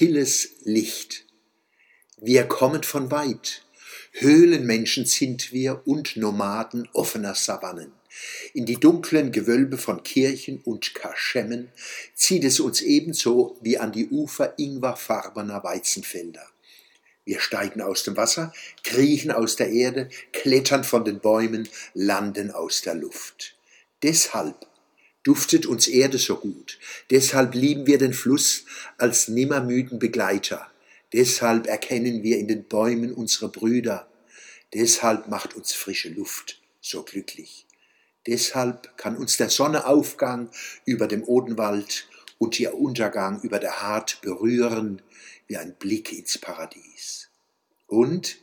Stilles Licht. Wir kommen von weit. Höhlenmenschen sind wir und Nomaden offener Savannen. In die dunklen Gewölbe von Kirchen und Kaschemmen zieht es uns ebenso wie an die Ufer ingwerfarbener Weizenfelder. Wir steigen aus dem Wasser, kriechen aus der Erde, klettern von den Bäumen, landen aus der Luft. Deshalb duftet uns Erde so gut. Deshalb lieben wir den Fluss als nimmermüden Begleiter. Deshalb erkennen wir in den Bäumen unsere Brüder. Deshalb macht uns frische Luft so glücklich. Deshalb kann uns der Sonneaufgang über dem Odenwald und ihr Untergang über der Hart berühren wie ein Blick ins Paradies. Und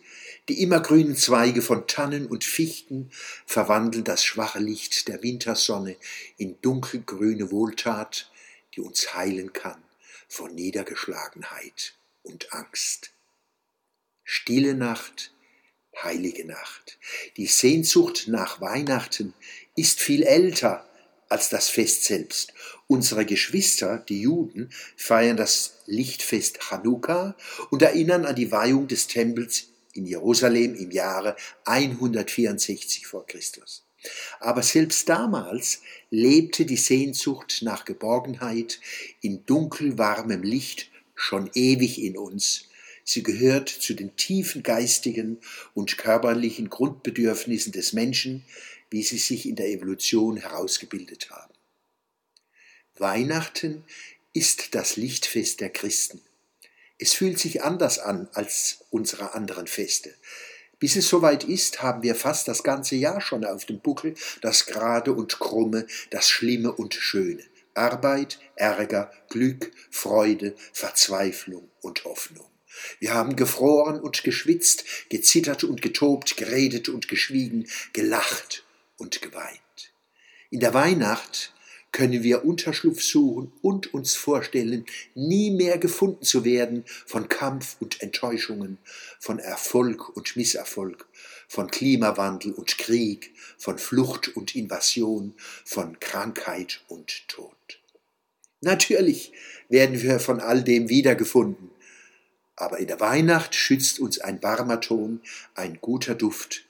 die immergrünen Zweige von Tannen und Fichten verwandeln das schwache Licht der Wintersonne in dunkelgrüne Wohltat, die uns heilen kann vor Niedergeschlagenheit und Angst. Stille Nacht, heilige Nacht. Die Sehnsucht nach Weihnachten ist viel älter als das Fest selbst. Unsere Geschwister, die Juden, feiern das Lichtfest Chanukka und erinnern an die Weihung des Tempels in Jerusalem im Jahre 164 vor Christus. Aber selbst damals lebte die Sehnsucht nach Geborgenheit in dunkelwarmem Licht schon ewig in uns. Sie gehört zu den tiefen geistigen und körperlichen Grundbedürfnissen des Menschen, wie sie sich in der Evolution herausgebildet haben. Weihnachten ist das Lichtfest der Christen. Es fühlt sich anders an als unsere anderen Feste. Bis es soweit ist, haben wir fast das ganze Jahr schon auf dem Buckel das Gerade und Krumme, das Schlimme und Schöne. Arbeit, Ärger, Glück, Freude, Verzweiflung und Hoffnung. Wir haben gefroren und geschwitzt, gezittert und getobt, geredet und geschwiegen, gelacht und geweint. In der Weihnacht können wir Unterschlupf suchen und uns vorstellen, nie mehr gefunden zu werden von Kampf und Enttäuschungen, von Erfolg und Misserfolg, von Klimawandel und Krieg, von Flucht und Invasion, von Krankheit und Tod. Natürlich werden wir von all dem wiedergefunden, aber in der Weihnacht schützt uns ein warmer Ton, ein guter Duft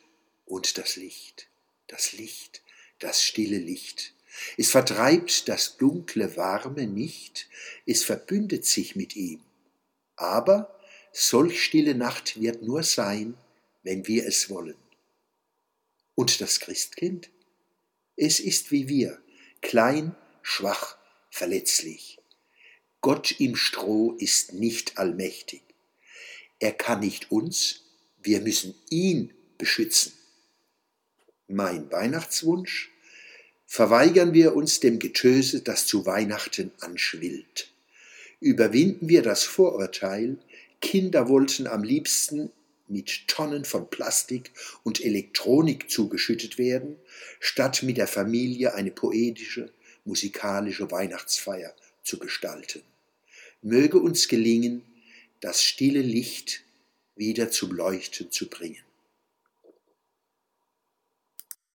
und das Licht, das Licht, das stille Licht, es vertreibt das dunkle Warme nicht, es verbündet sich mit ihm. Aber solch stille Nacht wird nur sein, wenn wir es wollen. Und das Christkind? Es ist wie wir, klein, schwach, verletzlich. Gott im Stroh ist nicht allmächtig. Er kann nicht uns, wir müssen ihn beschützen. Mein Weihnachtswunsch? Verweigern wir uns dem Getöse, das zu Weihnachten anschwillt. Überwinden wir das Vorurteil, Kinder wollten am liebsten mit Tonnen von Plastik und Elektronik zugeschüttet werden, statt mit der Familie eine poetische, musikalische Weihnachtsfeier zu gestalten. Möge uns gelingen, das stille Licht wieder zum Leuchten zu bringen.